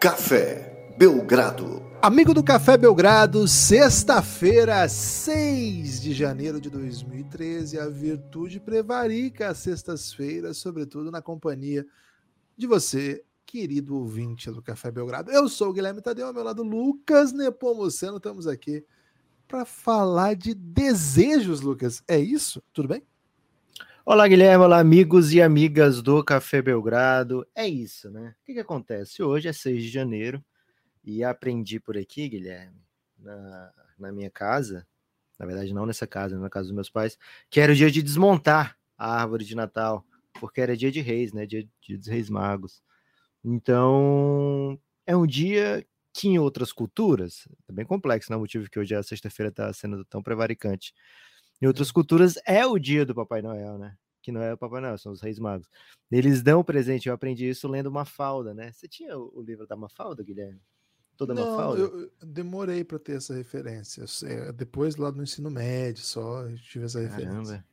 Café Belgrado. Amigo do Café Belgrado, sexta-feira, 6 de janeiro de 2013, a virtude prevarica às sextas-feiras, sobretudo na companhia de você, querido ouvinte do Café Belgrado. Eu sou o Guilherme Tadeu, ao meu lado Lucas Nepomuceno, estamos aqui para falar de desejos, Lucas. É isso? Tudo bem? Olá, Guilherme. Olá, amigos e amigas do Café Belgrado. É isso, né? O que, que acontece? Hoje é 6 de janeiro e aprendi por aqui, Guilherme, na, na minha casa, na verdade, não nessa casa, na casa dos meus pais, que era o dia de desmontar a árvore de Natal, porque era dia de reis, né? Dia, dia dos reis magos. Então, é um dia que em outras culturas, é bem complexo, né? O motivo que hoje a sexta-feira está sendo tão prevaricante em outras culturas é o dia do Papai Noel, né? Que não é o Papai Noel, são os Reis Magos. Eles dão presente, eu aprendi isso lendo Mafalda, né? Você tinha o livro da Mafalda, Guilherme? Toda não, Mafalda? Eu, demorei para ter essa referência. Depois, lá no ensino médio, só tive essa referência. Caramba.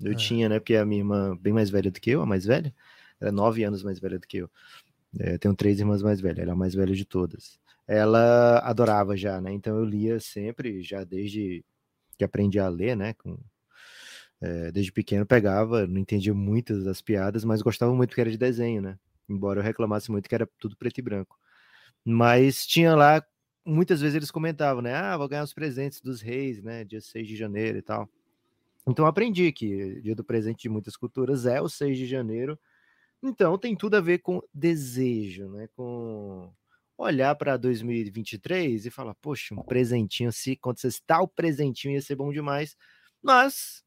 Eu é. tinha, né? Porque a minha irmã, bem mais velha do que eu, a mais velha, era nove anos mais velha do que eu. É, tenho três irmãs mais velhas, ela é a mais velha de todas. Ela adorava já, né? Então eu lia sempre, já desde que aprendi a ler, né? Com, é, desde pequeno pegava, não entendia muitas das piadas, mas gostava muito que era de desenho, né? Embora eu reclamasse muito que era tudo preto e branco. Mas tinha lá, muitas vezes eles comentavam, né? Ah, vou ganhar os presentes dos reis, né? Dia 6 de janeiro e tal. Então aprendi que dia do presente de muitas culturas é o 6 de janeiro. Então tem tudo a ver com desejo, né? Com olhar para 2023 e falar, poxa, um presentinho, se acontecesse tal presentinho ia ser bom demais. Mas,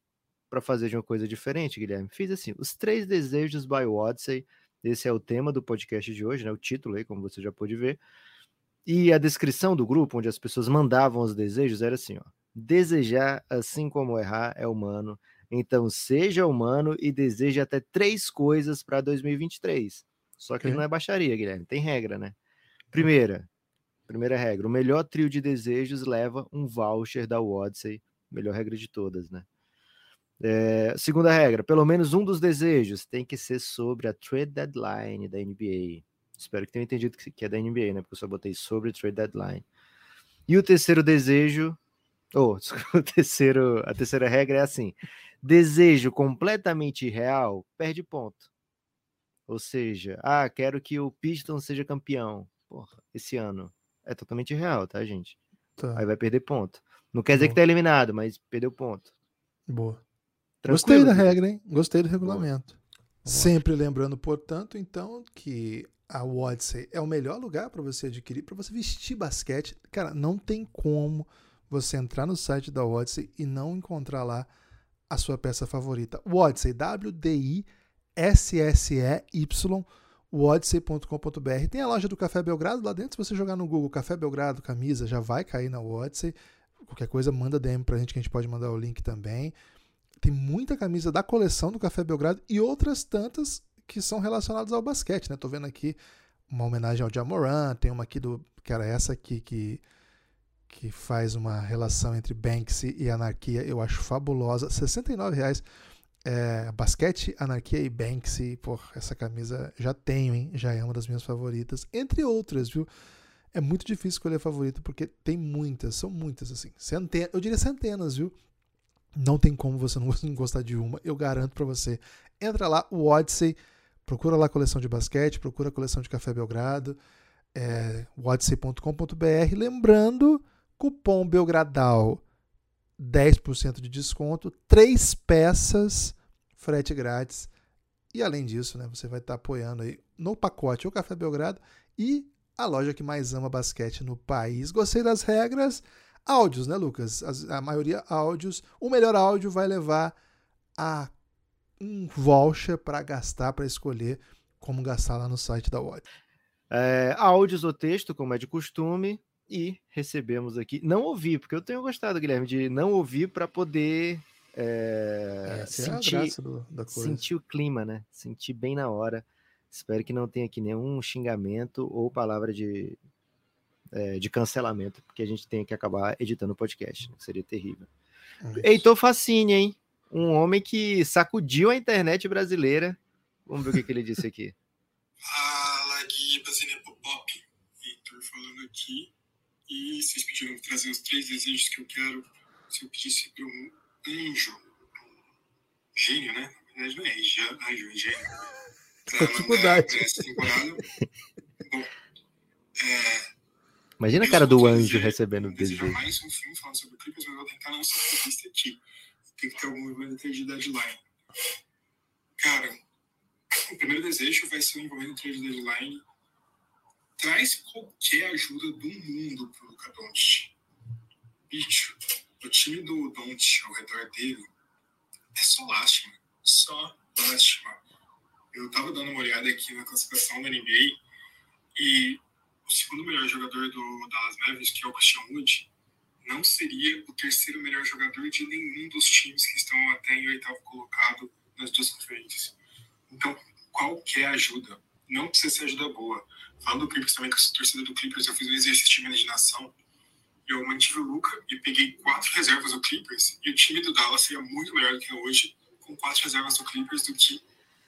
para fazer de uma coisa diferente, Guilherme, fiz assim: os três desejos by Odyssey. Esse é o tema do podcast de hoje, né? O título aí, como você já pôde ver. E a descrição do grupo, onde as pessoas mandavam os desejos, era assim: ó, desejar, assim como errar, é humano. Então, seja humano e deseje até três coisas para 2023. Só que okay. não é baixaria, Guilherme, tem regra, né? Primeira, primeira regra, o melhor trio de desejos leva um voucher da Odyssey, melhor regra de todas, né? É, segunda regra, pelo menos um dos desejos tem que ser sobre a trade deadline da NBA. Espero que tenham entendido que é da NBA, né? Porque eu só botei sobre trade deadline. E o terceiro desejo, oh, o terceiro, a terceira regra é assim: desejo completamente irreal perde ponto. Ou seja, ah, quero que o Pistons seja campeão porra, esse ano é totalmente real, tá, gente? Tá. Aí vai perder ponto. Não quer dizer Boa. que tá eliminado, mas perdeu ponto. Boa. Tranquilo, Gostei da regra, hein? Gostei do regulamento. Sempre lembrando, portanto, então, que a Odyssey é o melhor lugar para você adquirir, para você vestir basquete. Cara, não tem como você entrar no site da Odyssey e não encontrar lá a sua peça favorita. Odyssey, W-D-I-S-S-E-Y odyssey.com.br. Tem a loja do Café Belgrado lá dentro. Se você jogar no Google Café Belgrado camisa, já vai cair na Odyssey. Qualquer coisa, manda DM pra gente que a gente pode mandar o link também. Tem muita camisa da coleção do Café Belgrado e outras tantas que são relacionadas ao basquete, né? Tô vendo aqui uma homenagem ao Jamoran, tem uma aqui do. que era essa aqui que, que faz uma relação entre Banksy e anarquia. Eu acho fabulosa. R$ 69,00 é, basquete, Anarquia e Banksy, pô, essa camisa já tenho, hein? Já é uma das minhas favoritas, entre outras, viu? É muito difícil escolher a favorita porque tem muitas, são muitas, assim. Centenas, eu diria centenas, viu? Não tem como você não gostar de uma, eu garanto para você. Entra lá, o Odyssey, procura lá a coleção de basquete, procura a coleção de Café Belgrado, é, odyssey.com.br. Lembrando, cupom Belgradal 10% de desconto, três peças, frete grátis. E além disso, né, você vai estar apoiando aí no pacote o Café Belgrado e a loja que mais ama basquete no país. Gostei das regras. Áudios, né, Lucas? a maioria áudios. O melhor áudio vai levar a um voucher para gastar, para escolher como gastar lá no site da Word. É, áudios ou texto, como é de costume, e recebemos aqui. Não ouvi, porque eu tenho gostado, Guilherme, de não ouvir para poder é, sentir, é do, sentir o clima, né? Sentir bem na hora. Espero que não tenha aqui nenhum xingamento ou palavra de, é, de cancelamento, porque a gente tem que acabar editando o podcast. Né? Seria terrível. Isso. Heitor Facine, hein? Um homem que sacudiu a internet brasileira. Vamos ver o que, que ele disse aqui. Fala, Gui, Pacine Pop. aqui e vocês pediram para trazer os três desejos que eu quero. Se eu pedisse para um anjo, gênio, né? Na verdade não é anjo, é anjo, é gênio. Pra essa temporada. Bom, é, Imagina a eu cara do anjo dizer- recebendo o desejo. mais um filme falando sobre Clippers, mas eu vou tentar não ser clubista aqui. Tem que ter algum envolvimento de deadline. Cara, o primeiro desejo vai ser um envolvimento de deadline. Traz qualquer ajuda do mundo pro Luca Doncic. Bicho, o time do Doncic ao redor dele é só lástima. Só lástima. Eu tava dando uma olhada aqui na classificação da NBA e o segundo melhor jogador do Dallas Mavericks, que é o Christian Wood, não seria o terceiro melhor jogador de nenhum dos times que estão até em oitavo colocado nas duas conferências. Então, qualquer ajuda, não precisa ser ajuda boa. Falando do Clippers também, que eu sou torcedor do Clippers, eu fiz um exercício de imaginação. Eu mantive o Luca e peguei quatro reservas do Clippers, e o time do Dallas seria muito melhor do que é hoje, com quatro reservas do Clippers, do que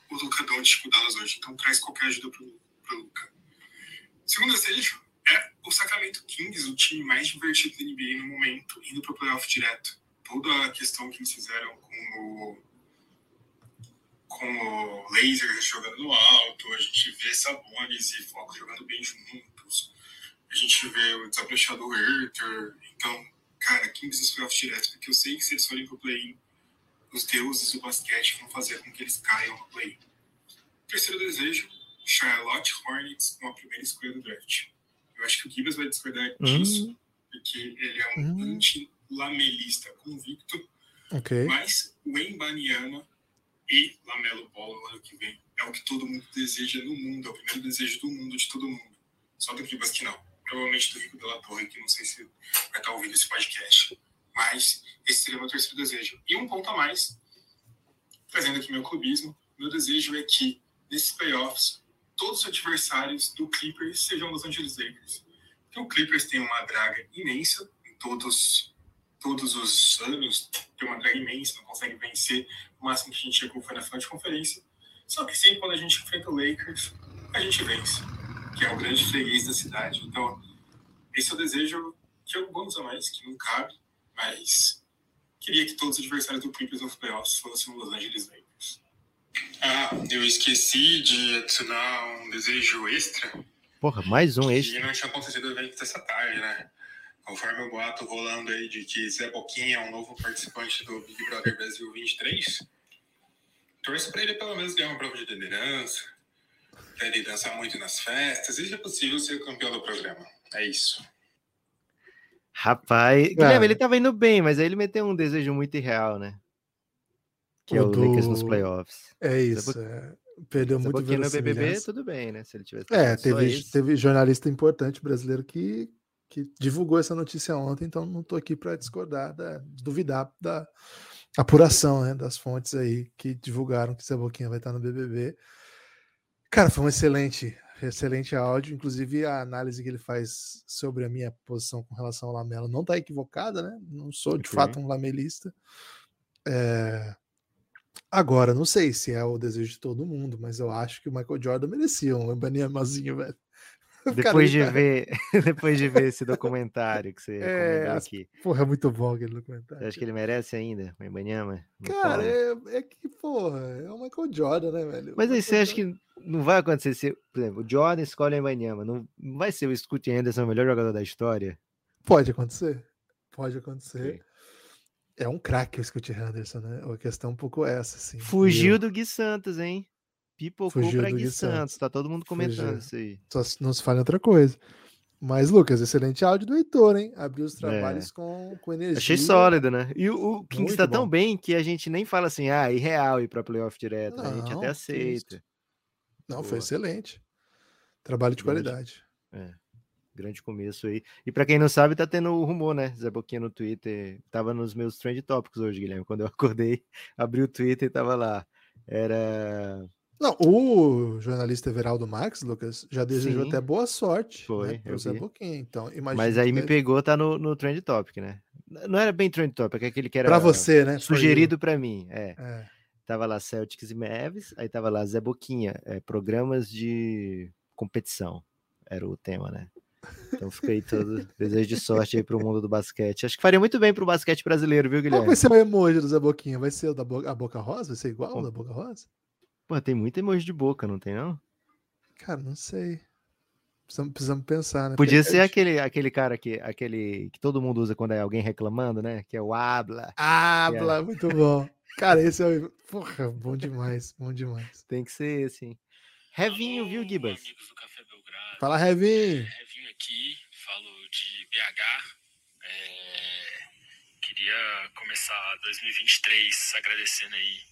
o Luca Doncic do Dallas hoje. Então, traz qualquer ajuda pro, pro Luca. Segundo desejo é o Sacramento Kings, o time mais divertido da NBA no momento, indo pro playoff direto. Toda a questão que eles fizeram com o, com o Lakers jogando alto, a gente vê Sabonis e Foco jogando bem juntos, a gente vê o desabrochado Herter. Então, cara, Kings nos playoffs direto, porque eu sei que se eles forem pro play-in, os deuses do basquete vão fazer com que eles caiam no play-in. Terceiro desejo, Charlotte Hornets com a primeira escolha do draft. Eu acho que o Gibbs vai discordar disso, porque ele é um Hum. anti-lamelista convicto, Ok. mas o Embanyama e Lamelo Ball no ano que vem é o que todo mundo deseja no mundo, é o primeiro desejo do mundo de todo mundo. Só do Gibbs que não. Provavelmente do Rico Della Torre, que não sei se vai estar ouvindo esse podcast. Mas esse seria o meu terceiro desejo. E um ponto a mais, trazendo aqui meu clubismo, meu desejo é que, nesses playoffs, todos os adversários do Clippers sejam Los Angeles Lakers. Porque o Clippers tem uma draga imensa em todos, todos os anos, tem uma draga imensa, não consegue vencer. O máximo que a gente chegou foi na final de conferência. Só que sempre quando a gente enfrenta o Lakers, a gente vence, que é o grande freguês da cidade. Então, esse é o desejo que eu vamos a mais, que não cabe, mas queria que todos os adversários do Clippers nos playoffs fossem os Los Angeles Lakers. Ah, eu esqueci de adicionar um desejo extra Porra, mais um que extra. não tinha acontecido evento dessa tarde, né? Conforme o boato rolando aí de que Zé Boquinha é um novo participante do Big Brother Brasil 23, torço pra ele pelo menos ganhar uma prova de liderança, ele dançar muito nas festas e, se possível, ser campeão do programa. É isso. Rapaz, Cara. Guilherme, ele tava indo bem, mas aí ele meteu um desejo muito irreal, né? Que é O o Lakers nos do- playoffs. É isso. é. Perdeu Se muito no BBB, tudo bem, né? Se ele tivesse É, teve, teve jornalista importante brasileiro que, que divulgou essa notícia ontem, então não tô aqui para discordar, da, duvidar da apuração né, das fontes aí que divulgaram que Zé Boquinha vai estar no BBB. Cara, foi um excelente, excelente áudio, inclusive a análise que ele faz sobre a minha posição com relação ao Lamelo não tá equivocada, né? Não sou de Ok. fato um lamelista. É, Agora, não sei se é o desejo de todo mundo, mas eu acho que o Michael Jordan merecia um Ibanemazinho, velho. Depois de ver, depois de ver esse documentário que você É, aqui, Porra, é muito bom aquele você documentário. acha que ele merece ainda, o Ibanyama? Cara, é, é que, porra, é o Michael Jordan, né, velho? Mas aí você acha que não vai acontecer se, por exemplo, o Jordan escolhe o Ibanyama, não, vai ser o Scoot Anderson o melhor jogador da história? Pode acontecer. Pode acontecer. Ok. É um craque o Scott Henderson, né? A questão é um pouco essa, assim. Fugiu eu- do Gui Santos, hein? Pipocou Fugiu pra Gui Santos. Tá todo mundo comentando Fugiu. isso aí. Só não se fala em outra coisa. Mas, Lucas, excelente áudio do Heitor, hein? Abriu os trabalhos com, com energia. É. Achei sólido, né? E o, o Kings tá tão bom. bem que a gente nem fala assim, ah, irreal ir pra playoff direto. né? A gente Não, até que isso. aceita. Não, foi excelente. Trabalho de Grande. qualidade. Grande começo aí. E pra quem não sabe, tá tendo o rumor, né? Zé Boquinha no Twitter. Tava nos meus trend topics hoje, Guilherme. Quando eu acordei, abri o Twitter e tava lá. Era. Não, o jornalista Everaldo Marques, Lucas, já desejou Sim. até boa sorte Foi, né, pro eu Zé. Boquinha. Então. Mas aí me pegou, tá no, no trend topic, né? Não era bem trend topic, é aquele que era Pra você, né? sugerido pra mim. É. É. Tava lá Celtics e Mavs, aí tava lá Zé Boquinha, é, programas de competição. Era o tema, né? Então fica aí todo desejo de sorte aí pro mundo do basquete. Acho que faria muito bem pro basquete brasileiro, viu, Guilherme? Qual vai ser o emoji do Zé Boquinha? Vai ser o da boca, a Boca Rosa? Vai ser igual o da Boca Rosa? Pô, tem muito emoji de boca, não tem não? Cara, não sei. Precisamos, precisamos pensar, né? Podia ser é aquele, aquele cara que, aquele que todo mundo usa quando é alguém reclamando, né? Que é o habla. Habla, muito bom. Cara, esse é o. Porra, bom demais, bom demais. Tem que ser esse. Revinho, viu, Gibas? Fala, Revinho. Revinho aqui, falo de BH. É, queria começar 2023 agradecendo aí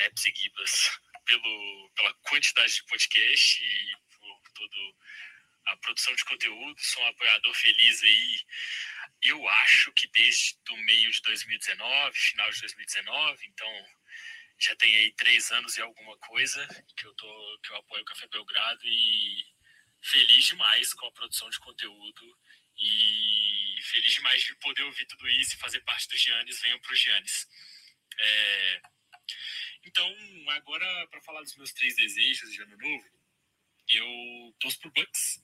Neps e Gibas pelo, pela quantidade de podcast e por toda a produção de conteúdo. Sou um apoiador feliz aí. Eu acho que desde o meio de 2019, final de 2019, então já tem aí três anos e alguma coisa que eu tô que eu apoio o Café Belgrado e feliz demais com a produção de conteúdo e feliz demais de poder ouvir tudo isso e fazer parte do Giannis. Venham pro Giannis. É... Então, agora para falar dos meus três desejos de ano novo, eu torço pro Bucks.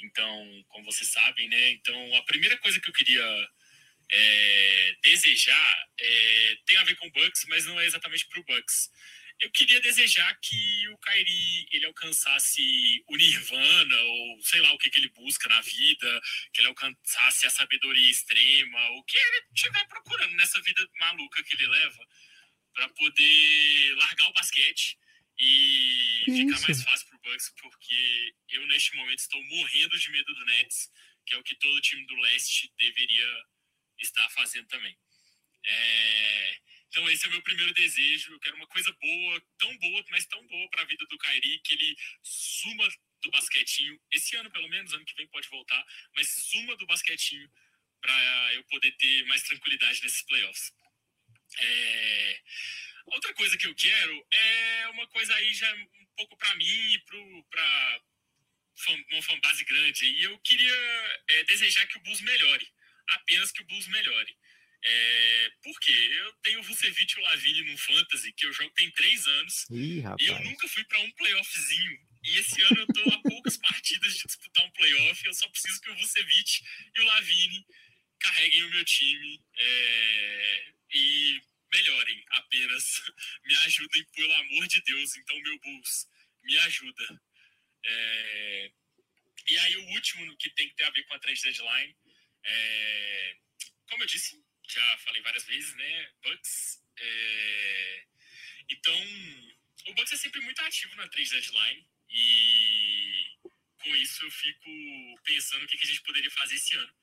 Então, como vocês sabem, né? Então, a primeira coisa que eu queria é, desejar é, tem a ver com Bucks, mas não é exatamente para o Bucks. Eu queria desejar que o Kyrie ele alcançasse o Nirvana ou sei lá o que, que ele busca na vida, que ele alcançasse a sabedoria extrema, o que ele estiver procurando nessa vida maluca que ele leva, para poder largar o basquete e Que ficar isso? mais fácil para o Bucks, porque eu neste momento estou morrendo de medo do Nets, que é o que todo time do leste deveria estar fazendo também. É, Então esse é o meu primeiro desejo. Eu quero uma coisa boa, tão boa, mas tão boa para a vida do Kairi, que ele suma do basquetinho, esse ano pelo menos, ano que vem pode voltar, mas suma do basquetinho para eu poder ter mais tranquilidade nesses playoffs. É, Outra coisa que eu quero é uma coisa aí já um pouco para mim e para uma fanbase grande. E eu queria é, desejar que o Bulls melhore. Apenas que o Bulls melhore. É, por quê? Eu tenho o Vucevic e o Lavine no Fantasy, que eu jogo tem três anos. Ih, E eu nunca fui para um playoffzinho. E esse ano eu tô a poucas partidas de disputar um playoff. Eu só preciso que o Vucevic e o Lavine carreguem o meu time é, e melhorem apenas. Me ajudem, pelo amor de Deus. Então, meu Bulls, me ajuda. É, e aí, o último que tem que ter a ver com a trade deadline. é, como eu disse, já falei várias vezes, né? Bucks. é, então, o Bucks é sempre muito ativo na trade deadline e com isso eu fico pensando o que a gente poderia fazer esse ano.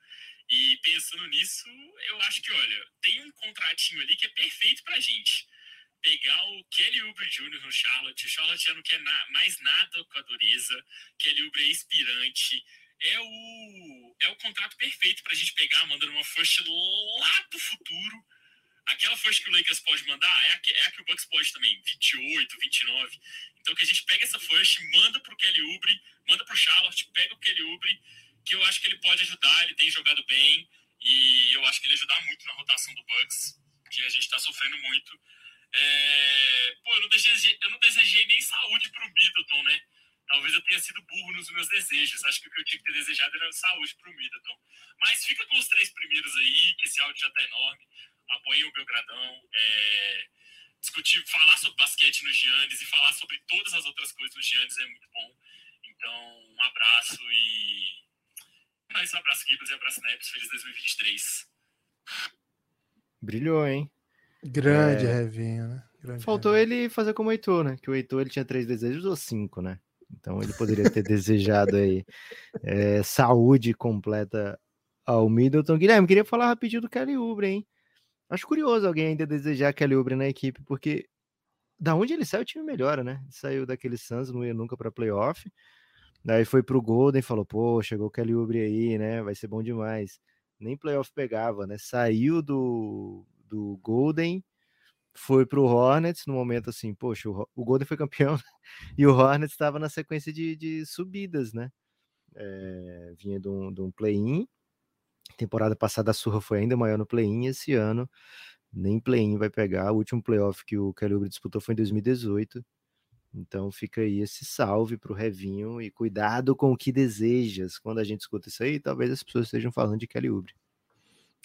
E pensando nisso, eu acho que, olha, tem um contratinho ali que é perfeito pra gente. Pegar o Kelly Oubre Jr. no Charlotte, o Charlotte já não quer na- mais nada com a dureza, Kelly Oubre é inspirante, é o, é o contrato perfeito pra gente pegar, mandando uma first lá do futuro. Aquela first que o Lakers pode mandar é a que, é a que o Bucks pode também, 28, 29. Então que a gente pega essa first, manda pro Kelly Oubre, manda pro Charlotte, pega o Kelly Oubre, que eu acho que ele pode ajudar, ele tem jogado bem, e eu acho que ele ajudar muito na rotação do Bucks, que a gente tá sofrendo muito. É, Pô, eu não, desejei, eu não desejei nem saúde pro Middleton, né? Talvez eu tenha sido burro nos meus desejos. Acho que o que eu tinha que ter desejado era saúde pro Middleton. Mas fica com os três primeiros aí, que esse áudio já tá enorme. Apoiem o Belgradão. É... Discutir, falar sobre basquete no Giannis e falar sobre todas as outras coisas no Giannis é muito bom. Então, um abraço e. Mais um abraço, Gibas, e abraço, Neps. Feliz 2023. Brilhou, hein? Grande É. Revinho, né? Grande Faltou Revinho. ele fazer como o Heitor, né? Que o Heitor ele tinha três desejos ou cinco, né? Então ele poderia ter desejado aí é, saúde completa ao Middleton. Guilherme, queria falar rapidinho do Kelly Oubre, hein? Acho curioso alguém ainda desejar Kelly Oubre na equipe, porque da onde ele saiu, o time melhora, né? Ele saiu daquele Suns, não ia nunca para playoff. Daí foi pro Golden, falou, pô, chegou o Kelly Oubre aí, né? Vai ser bom demais. Nem playoff pegava, né? Saiu do, do Golden, foi pro Hornets no momento assim, poxa, o, o Golden foi campeão e o Hornets estava na sequência de, de subidas, né? É, vinha de um, um play-in. Temporada passada a surra foi ainda maior no play-in. Esse ano nem play-in vai pegar. O último playoff que o Kelly Oubre disputou foi em 2018. Então fica aí esse salve pro Revinho e cuidado com o que desejas. Quando a gente escuta isso aí, talvez as pessoas estejam falando de Kelly Oubre.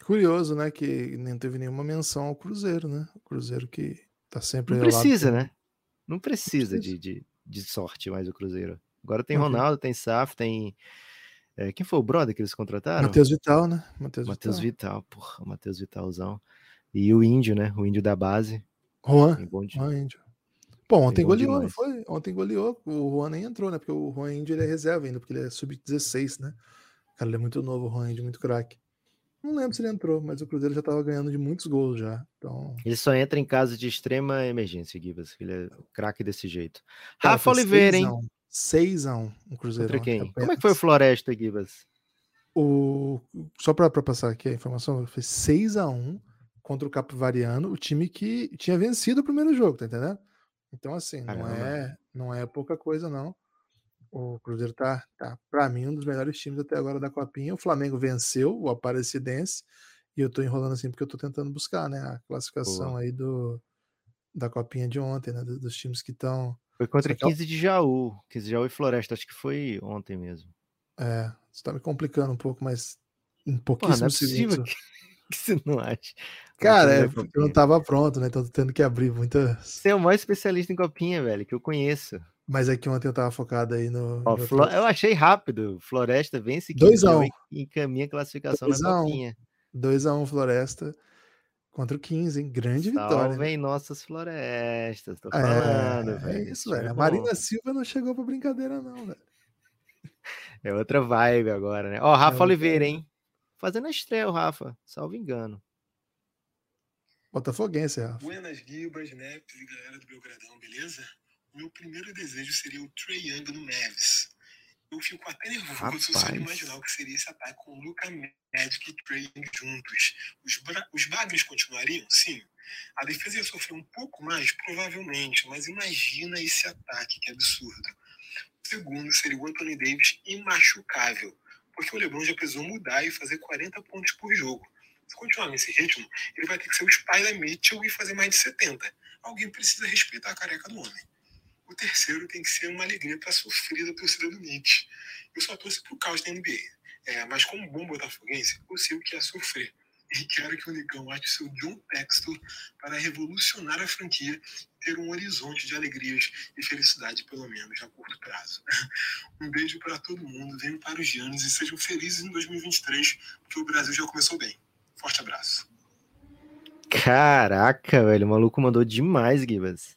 Curioso, né? Que nem teve nenhuma menção ao Cruzeiro, né? O Cruzeiro que tá sempre. Não precisa, né? Não precisa, precisa. De, de, de sorte mais o Cruzeiro. Agora tem Ok. Ronaldo, tem Saf, tem. é, quem foi o brother que eles contrataram? Matheus Vital, né? Matheus Matheus Vital. Vital, porra, o Matheus Vitalzão. E o Índio, né? O Índio da base. Juan. Bom de- Juan Índio. Bom, ontem goleou, não demais. foi? Ontem goleou. O Juan nem entrou, né? Porque o Juan Índio ele é reserva ainda, porque ele é sub-16, né? Cara, ele é muito novo, o Juan Índio, muito craque. Não lembro se ele entrou, mas o Cruzeiro já tava ganhando de muitos gols já. Então. Ele só entra em caso de extrema emergência, Gibas. Ele é craque desse jeito. Cara, Rafa Oliveira, hein? 6x1 o Cruzeiro. Contra quem? Como é que foi o. Floresta, Gibas? O... Só para passar aqui a informação, foi 6 a 1 contra o Capivariano, o time que tinha vencido o primeiro jogo, tá entendendo? Então, assim, não é, não é pouca coisa, não. O Cruzeiro tá, tá para mim, um dos melhores times até agora da Copinha. O Flamengo venceu o Aparecidense, e eu tô enrolando assim porque eu tô tentando buscar, né, a classificação Boa. aí do, da Copinha de ontem, né, do- dos times que estão. Foi contra Só que é o- 15 de Jaú. 15 de Jaú e Floresta. Acho que foi ontem mesmo. É, isso tá me complicando um pouco, mas em Porra, não é segundos. Que, que você não ache. Cara, é eu não tava pronto, né? Então tô tendo que abrir muitas. Você é o maior especialista em copinha, velho, que eu conheço. Mas é que ontem eu tava focado aí no. Ó, Flo- Eu achei rápido. Floresta vence 15 Dois de a Jaú um. e encaminha a classificação Dois na a um. copinha. 2x1 Floresta contra o 15, hein? Grande vitória. né? Salvem nossas florestas. Tô É, falando, é velho. isso, esse time velho. é A bom. Marina Silva não chegou pra brincadeira, não, velho. É outra vibe agora, né? Ó, Rafa outra Oliveira, hein? Fazendo a estreia, o Rafa. Salvo engano. Botafoguense, Rafa. Buenas Gibas, Neps e galera do Belgradão, beleza? O meu primeiro desejo seria o Trey Young no Neves. Eu fico até nervoso só de Rapaz. imaginar o que seria esse ataque com o Luca Magic e Trey Young juntos. Os, bra- os bagres continuariam? Sim. A defesa ia sofrer um pouco mais? Provavelmente, mas imagina esse ataque, que absurdo. O segundo seria o Anthony Davis imachucável, porque o LeBron já precisou mudar e fazer 40 pontos por jogo. Se continuar nesse ritmo, ele vai ter que ser o Spider Mitchell e fazer mais de 70. Alguém precisa respeitar a careca do homem. O terceiro tem que ser uma alegria para sofrer da torcida do Knicks. Eu só torço pro caos da NBA. É, mas como bom botafoguense, eu sei o que é sofrer. E quero que o Nicão ache seu John Textor para revolucionar a franquia ter um horizonte de alegrias e felicidade, pelo menos a curto prazo. Um beijo para todo mundo, venham para os Giannis e sejam felizes em 2023, porque o Brasil já começou bem. Forte abraço. Caraca, velho. O maluco mandou demais, Gibas.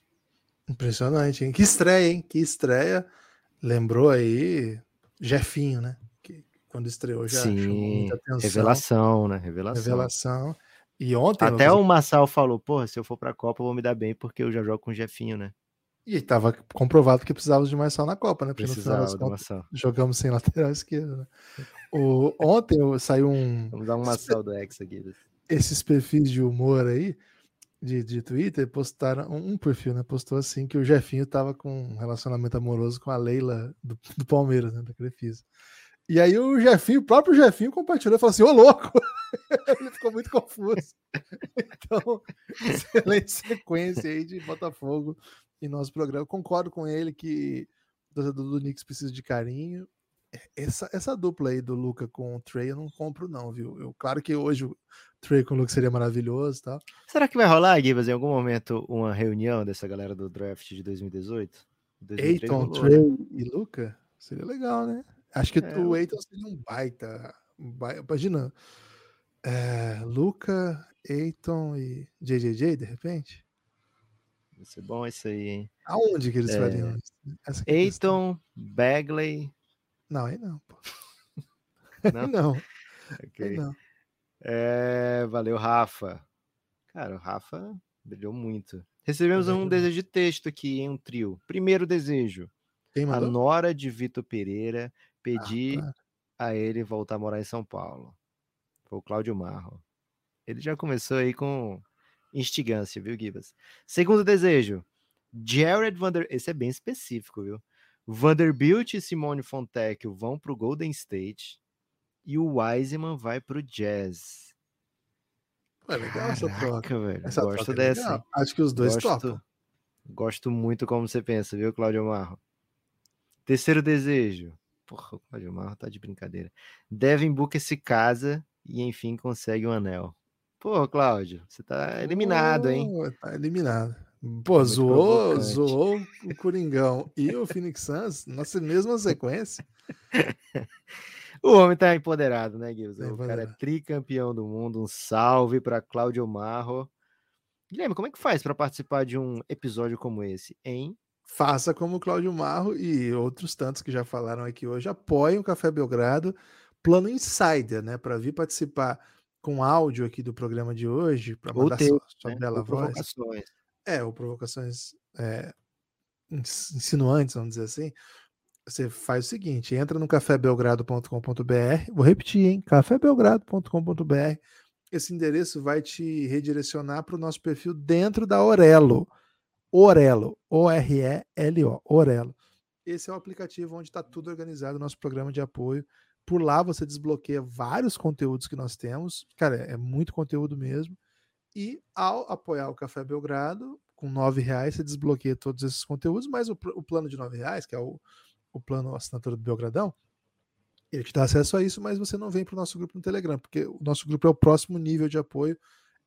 Impressionante, hein? Que estreia, hein? Que estreia. Lembrou aí Jefinho, né? Que quando estreou já chamou Sim. muita atenção. Revelação, né? Revelação. Revelação. E ontem. Até o Massal falou, porra, se eu for pra Copa eu vou me dar bem porque eu já jogo com o Jefinho, né? E tava comprovado que precisava de mais sal na Copa, né? Porque no Precisava do contas jogamos sem lateral esquerdo. Né? O, ontem saiu um. Vamos dar um Massal do Ex aqui. Esses perfis de humor aí, de, de Twitter, postaram. Um, um perfil, né? Postou assim que o Jefinho tava com um relacionamento amoroso com a Leila do, do Palmeiras, né? Da Crefisa. E aí o Jefinho, o próprio Jefinho compartilhou e falou assim: Ô louco! Ele ficou muito confuso. Então, excelente sequência aí de Botafogo em nosso programa. Eu concordo com ele que o torcedor do Knicks precisa de carinho. Essa, essa dupla aí do Luca com o Trey eu não compro, não, viu? Eu, claro que hoje o Trey com o Luca seria maravilhoso e tal. Será que vai rolar, Gibas, em algum momento uma reunião dessa galera do draft de 2018? 2003 Eiton? Trey e Luca seria legal, né? Acho que É, o Eiton seria um baita. Um baita imagina. É, Luca, Eiton e JJJ, de repente? Vai ser bom isso aí, hein? Aonde que eles É, fariam isso? É Bagley. Não, aí não, pô. Não? não, não. É, valeu, Rafa. Cara, o Rafa brilhou muito. Recebemos um desejo de texto aqui em um trio. Primeiro desejo: a nora de Vitor Pereira Ah, pedir para. a ele voltar a morar em São Paulo. Foi o Cláudio Marro. Ele já começou aí com instigância, viu, Gibas? Segundo desejo: Jared Vander. Esse é bem específico, viu? Vanderbilt e Simone Fontecchio vão para o Golden State e o Wiseman vai para o Jazz. É legal essa troca. Velho. Essa Gosto troca é dessa. legal. Acho que os dois Gosto. topam. Gosto muito como você pensa, viu, Claudio Marro? Terceiro desejo. Porra, o Claudio Marro tá de brincadeira. Devin Booker se casa e enfim consegue um anel. Pô, Cláudio, você tá eliminado, hein? Pô, Tá eliminado. Pô, zoou, provocante. zoou o Coringão e o Phoenix Suns na mesma sequência. O homem tá empoderado, né, Guilherme? Tá O cara é tricampeão do mundo. Um salve para Cláudio Marro. Guilherme, como é que faz para participar de um episódio como esse, hein? Faça como o Cláudio Marro e outros tantos que já falaram aqui hoje. Apoiem o Café Belgrado, plano Insider, né? Para vir participar com áudio aqui do programa de hoje, para mandar sua, né? bela Ou voz. provocações. É, ou provocações é, ins- insinuantes, vamos dizer assim. Você faz o seguinte: entra no cafébelgrado.com.br. Vou repetir, hein? cafébelgrado.com.br. Esse endereço vai te redirecionar para o nosso perfil dentro da Orelo. Orelo. O-R-E-L-O. Orelo. Esse é o aplicativo onde está tudo organizado, nosso programa de apoio. Por lá você desbloqueia vários conteúdos que nós temos. Cara, é muito conteúdo mesmo. E ao apoiar o Café Belgrado, com R$ reais você desbloqueia todos esses conteúdos, mas o, o plano de R$ reais, que é o, o plano assinatura do Belgradão, ele te dá acesso a isso, mas você não vem para o nosso grupo no Telegram, porque o nosso grupo é o próximo nível de apoio,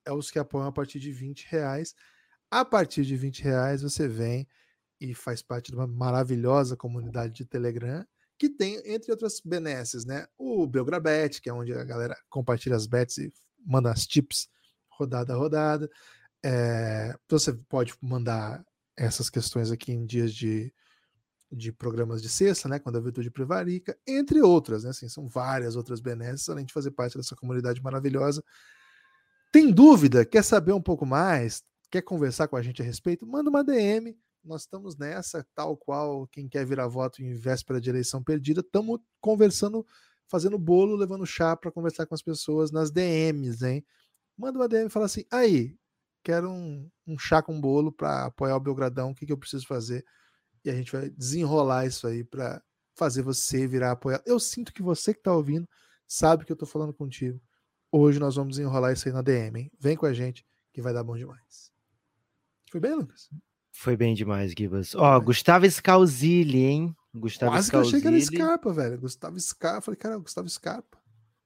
é os que apoiam a partir de R$ reais. A partir de R$ reais você vem e faz parte de uma maravilhosa comunidade de Telegram, que tem, entre outras benesses, né? O Belgrabet, que é onde a galera compartilha as bets e manda as tips rodada a rodada. É, você pode mandar essas questões aqui em dias de, de programas de sexta, né? Quando a virtude prevarica, entre outras, né? Assim, são várias outras benesses, além de fazer parte dessa comunidade maravilhosa. Tem dúvida? Quer saber um pouco mais? Quer conversar com a gente a respeito? Manda uma DM. Nós estamos nessa, tal qual quem quer virar voto em véspera de eleição perdida. Estamos conversando, fazendo bolo, levando chá para conversar com as pessoas nas DMs, hein? Manda uma DM e fala assim: aí, quero um, um chá com bolo para apoiar o Belgradão, o que, que eu preciso fazer? E a gente vai desenrolar isso aí para fazer você virar apoiar. Eu sinto que você que está ouvindo sabe que eu estou falando contigo. Hoje nós vamos desenrolar isso aí na DM, hein? Vem com a gente que vai dar bom demais. Foi bem, Lucas? Foi bem demais, Gibas. Ó, Gustavo Scalzilli, hein? Gustavo Quase que eu achei que era Scalzilli Scarpa, velho. Gustavo Scarpa. Falei, cara, Gustavo Scarpa.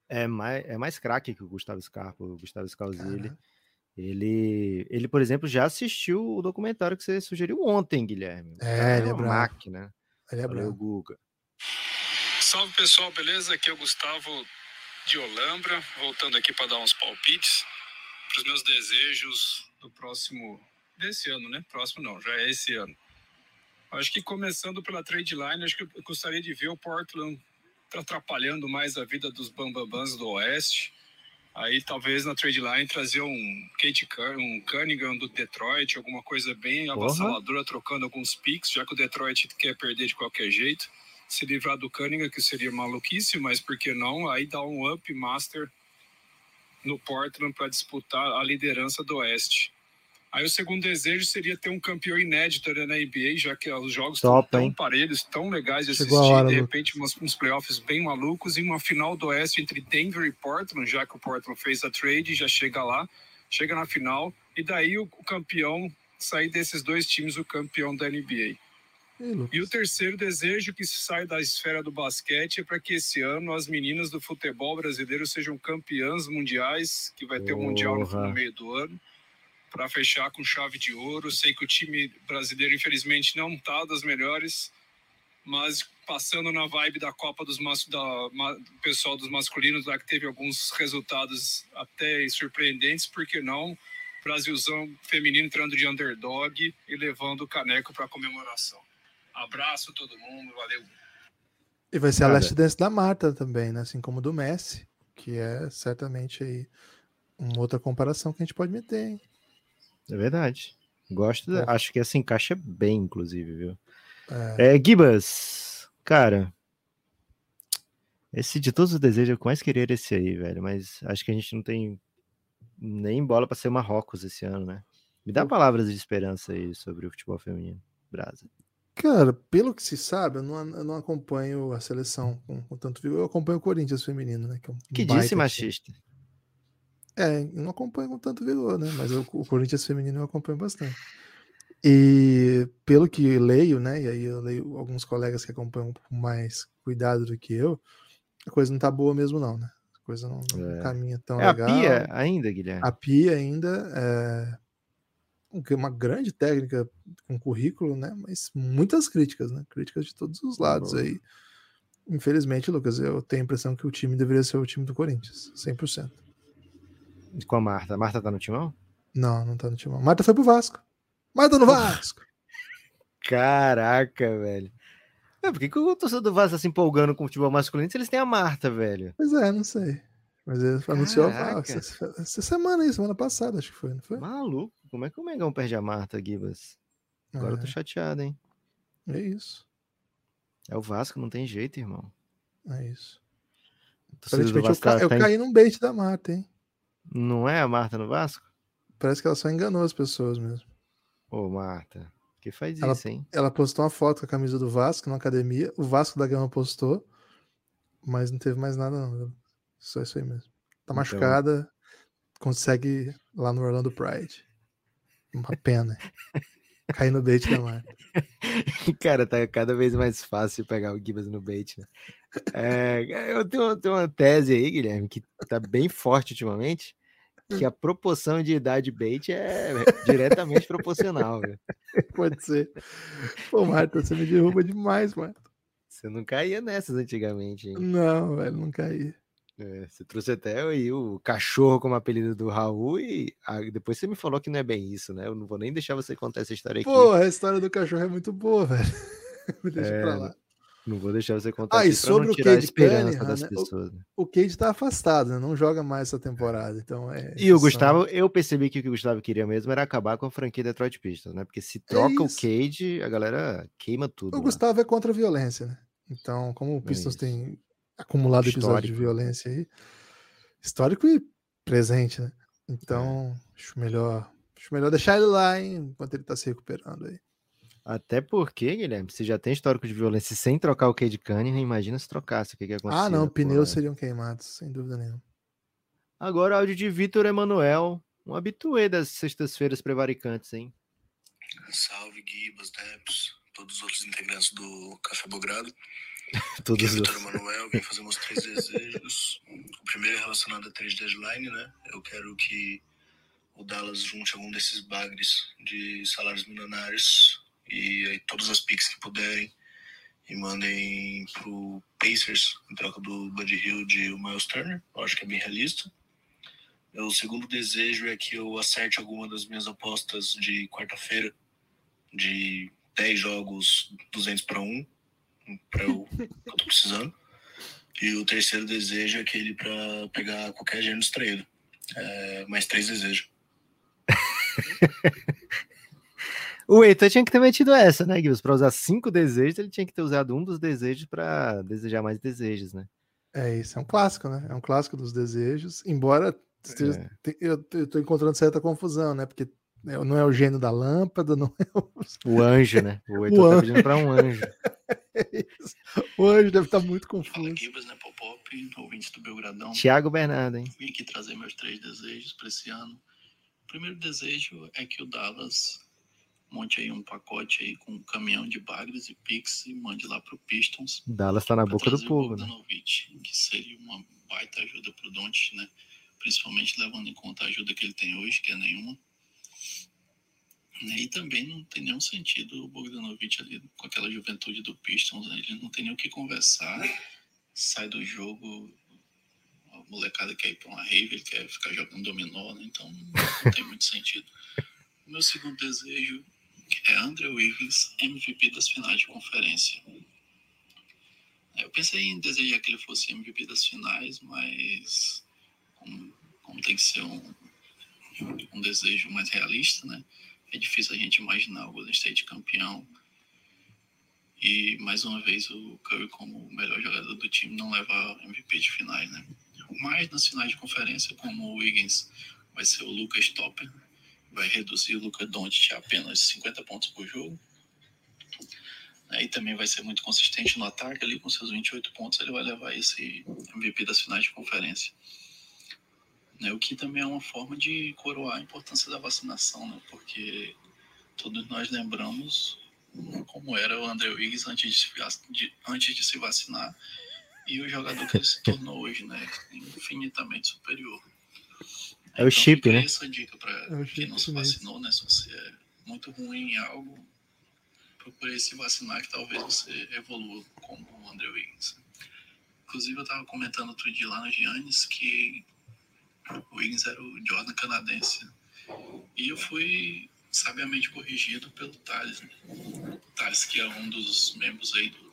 é mais, é mais craque que o Gustavo Scarpa, o Gustavo Scalzilli. Cara, Ele, ele, por exemplo, já assistiu o documentário que você sugeriu ontem, Guilherme. É, ele é uma bravo. máquina. ele é Valeu, bravo. Guga. Salve pessoal, beleza? Aqui é o Gustavo de Olambra, voltando aqui para dar uns palpites para os meus desejos do próximo desse ano, né? Próximo não, já é esse ano. Acho que começando pela trade line, acho que eu gostaria de ver o Portland atrapalhando mais a vida dos bambambans do Oeste. Aí talvez na trade line trazer um Kate Cun- um Cunningham do Detroit, alguma coisa bem Porra. avassaladora, trocando alguns picks, já que o Detroit quer perder de qualquer jeito se livrar do Cunningham, que seria maluquice, mas por que não? Aí dá um up master no Portland para disputar a liderança do Oeste. Aí o segundo desejo seria ter um campeão inédito na NBA, já que os jogos estão Top, tão hein? parelhos, tão legais de Chegou assistir, hora, de repente umas, uns playoffs bem malucos e uma final do Oeste entre Denver e Portland, já que o Portland fez a trade, já chega lá, chega na final, e daí o, o campeão sair desses dois times o campeão da NBA. E o terceiro desejo que sai da esfera do basquete é para que esse ano as meninas do futebol brasileiro sejam campeãs mundiais, que vai ter o Mundial no meio do ano, para fechar com chave de ouro. Sei que o time brasileiro, infelizmente, não está das melhores, mas passando na vibe da Copa dos mas, da, do pessoal dos masculinos, lá que teve alguns resultados até surpreendentes, por que não? Brasilzão feminino entrando de underdog e levando o caneco para comemoração. Abraço todo mundo, valeu. E vai ser a Cara. Last Dance da Marta também, né? Assim como do Messi, que é certamente aí uma outra comparação que a gente pode meter, hein? É verdade. Gosto, É. acho que essa encaixa bem, inclusive, viu? É, É, Gibas, cara, esse de todos os desejos eu mais queria era esse aí, velho, mas acho que a gente não tem nem bola pra ser Marrocos esse ano, né? Me dá palavras de esperança aí sobre o futebol feminino, Brasa. Cara, pelo que se sabe, eu não, eu não acompanho a seleção com, com tanto vigor. Eu acompanho o Corinthians feminino, né? Que, é um Que disse time. É, não acompanho com tanto vigor, né? Mas o, o Corinthians feminino eu acompanho bastante. E pelo que leio, né? E aí eu leio alguns colegas que acompanham com mais cuidado do que eu, a coisa não tá boa mesmo, não, né? A coisa não, não É. caminha tão É a legal. pia ainda, Guilherme? A Pia ainda é um- uma grande técnica com currículo, né? Mas muitas críticas, né? Críticas de todos os lados Boa. aí. Infelizmente, Lucas, eu tenho a impressão que o time deveria ser o time do Corinthians, 100%. Com a Marta. A Marta tá no timão? Não, não tá no time. Marta foi pro Vasco. Marta no Vasco! Caraca, velho. É, por que, que o torcedor do Vasco tá se empolgando com o futebol masculino se eles têm a Marta, velho? Pois é, não sei. Mas ele anunciou ah, essa, essa semana aí, semana passada, acho que foi, não foi? Maluco, como é que o Mengão perde a Marta, Gibas? Agora eu tô É, chateado, hein? é isso. É o Vasco, não tem jeito, irmão. É isso. Eu, Vasco ca- eu tá caí num bait da Marta, hein? Não é a Marta no Vasco? Parece que ela só enganou as pessoas mesmo. Ô, Marta, que faz Ela- isso, hein? Ela postou uma foto com a camisa do Vasco na academia. O Vasco da Gama postou, mas não teve mais nada, não. Só isso aí mesmo. Tá Então- machucada, consegue ir lá no Orlando Pride. Uma pena. Cair no bait da Marta. Cara, tá cada vez mais fácil pegar o Gibas no bait, né? É, eu tenho, tenho uma tese aí, Guilherme, que tá bem forte ultimamente, que a proporção de idade bait é diretamente proporcional, velho. Pode ser. Pô, Marta, você me derruba demais, Marta. Você não caía nessas antigamente, hein? Não, velho, não caí. É, você trouxe até aí o cachorro como apelido do Raul e ah, depois você me falou que não é bem isso, né? Eu não vou nem deixar você contar essa história aqui. Pô, a história do cachorro é muito boa, velho. Deixa É, pra lá. Não vou deixar você contar Ah, e sobre o Cade esperança Cunningham, das né? O- pessoas. né? O Cade tá afastado, né? Não joga mais essa temporada. Então é. E o são- Gustavo, eu percebi que o que o Gustavo queria mesmo era acabar com a franquia Detroit Pistons, né? Porque se troca o isso. Cade, a galera queima tudo. O lá. Gustavo é contra a violência, né? Então, como o Pistons isso. tem acumulado episódios de Histórico. violência aí, histórico e presente, né? É. Então, acho melhor, acho melhor deixar ele lá, hein, enquanto ele tá se recuperando aí. Até porque, Guilherme, se já tem histórico de violência sem trocar o Cade Cunningham, imagina se trocasse, o que que ia acontecer. Ah, não, pneus pô? seriam queimados, sem dúvida nenhuma. Agora áudio de Vitor Emanuel, um habituê das sextas-feiras prevaricantes, hein? Salve, Gibas, Debs, todos os outros integrantes do Café é Todos os Vitor Emanuel, vim fazer meus três desejos. O primeiro é relacionado a três deadline, né? Eu quero que o Dallas junte algum desses bagres de salários milionários e aí todas as picks que puderem e mandem pro Pacers em troca do Buddy Hill e o Miles Turner. Eu acho que é bem realista. Meu segundo desejo é que eu acerte alguma das minhas apostas de quarta-feira de 10 jogos 200 para 1 para eu que eu tô precisando. E o terceiro desejo é aquele para pegar qualquer gênero distraído. É, mais três desejos. O Heitor tinha que ter metido essa, né, Guilherme? Para usar cinco desejos, ele tinha que ter usado um dos desejos para desejar mais desejos, né? É isso, é um clássico, né? É um clássico dos desejos, embora esteja- É. eu, eu tô encontrando certa confusão, né? Porque é- não é o gênio da lâmpada, não é o, O anjo, né? O Heitor tá anjo. pedindo para um anjo. é isso. O anjo deve estar muito Fala confuso. Gibas, né, Popop, ouvintes do Belgradão. Tiago Bernardo, hein? Vim aqui trazer meus três desejos para esse ano. O primeiro desejo é que o Dallas monte aí um pacote aí com um caminhão de bagres e pix e mande lá pro Pistons. Dallas tá na boca do o povo, né? Que seria uma baita ajuda pro Doncic, né? Principalmente levando em conta a ajuda que ele tem hoje, que é nenhuma. E também não tem nenhum sentido o Bogdanovic ali com aquela juventude do Pistons, né? ele não tem nem o que conversar, sai do jogo, a molecada quer ir pra uma rave, ele quer ficar jogando dominó, né? então não tem muito sentido. O meu segundo desejo é Andrew Wiggins, MVP das finais de conferência. Eu pensei em desejar que ele fosse MVP das finais, mas como, como tem que ser um, um desejo mais realista, né? É difícil a gente imaginar o Golden State campeão. E mais uma vez o Curry como o melhor jogador do time não levar MVP de finais, né? Mas nas finais de conferência, como o Wiggins vai ser o Lucas Topper, vai reduzir o Luca Doncic a apenas 50 pontos por jogo. Aí também vai ser muito consistente no ataque, ali com seus 28 pontos, ele vai levar esse MVP das finais de conferência. Né, o que também é uma forma de coroar a importância da vacinação, né? Porque todos nós lembramos como era o André Wiggins antes de, se, antes de se vacinar e o jogador que ele se tornou hoje, né? Infinitamente superior. É o chip, né? Essa dica para é quem não se vacinou, né? Se você é muito ruim em algo, procure se vacinar que talvez você evolua como o André Wiggins. Inclusive, eu estava comentando outro dia lá no Giannis que o Wiggins era o Jordan canadense. E eu fui sabiamente corrigido pelo Thales. Né? O Thales, que é um dos membros aí do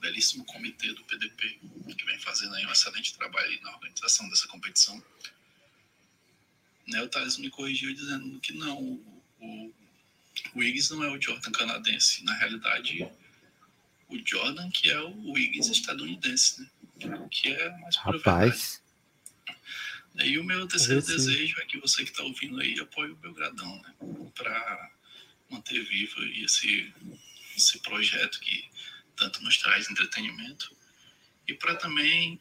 belíssimo comitê do PDP, que vem fazendo aí um excelente trabalho na organização dessa competição. Né, o Thales me corrigiu dizendo que não, o, o, o Wiggins não é o Jordan canadense. Na realidade, o Jordan que é o Wiggins estadunidense, né? Que é mais pura Rapaz. E o meu terceiro desejo é que você que está ouvindo aí apoie o Belgradão, né? Para manter vivo esse, esse projeto que tanto nos traz entretenimento e para também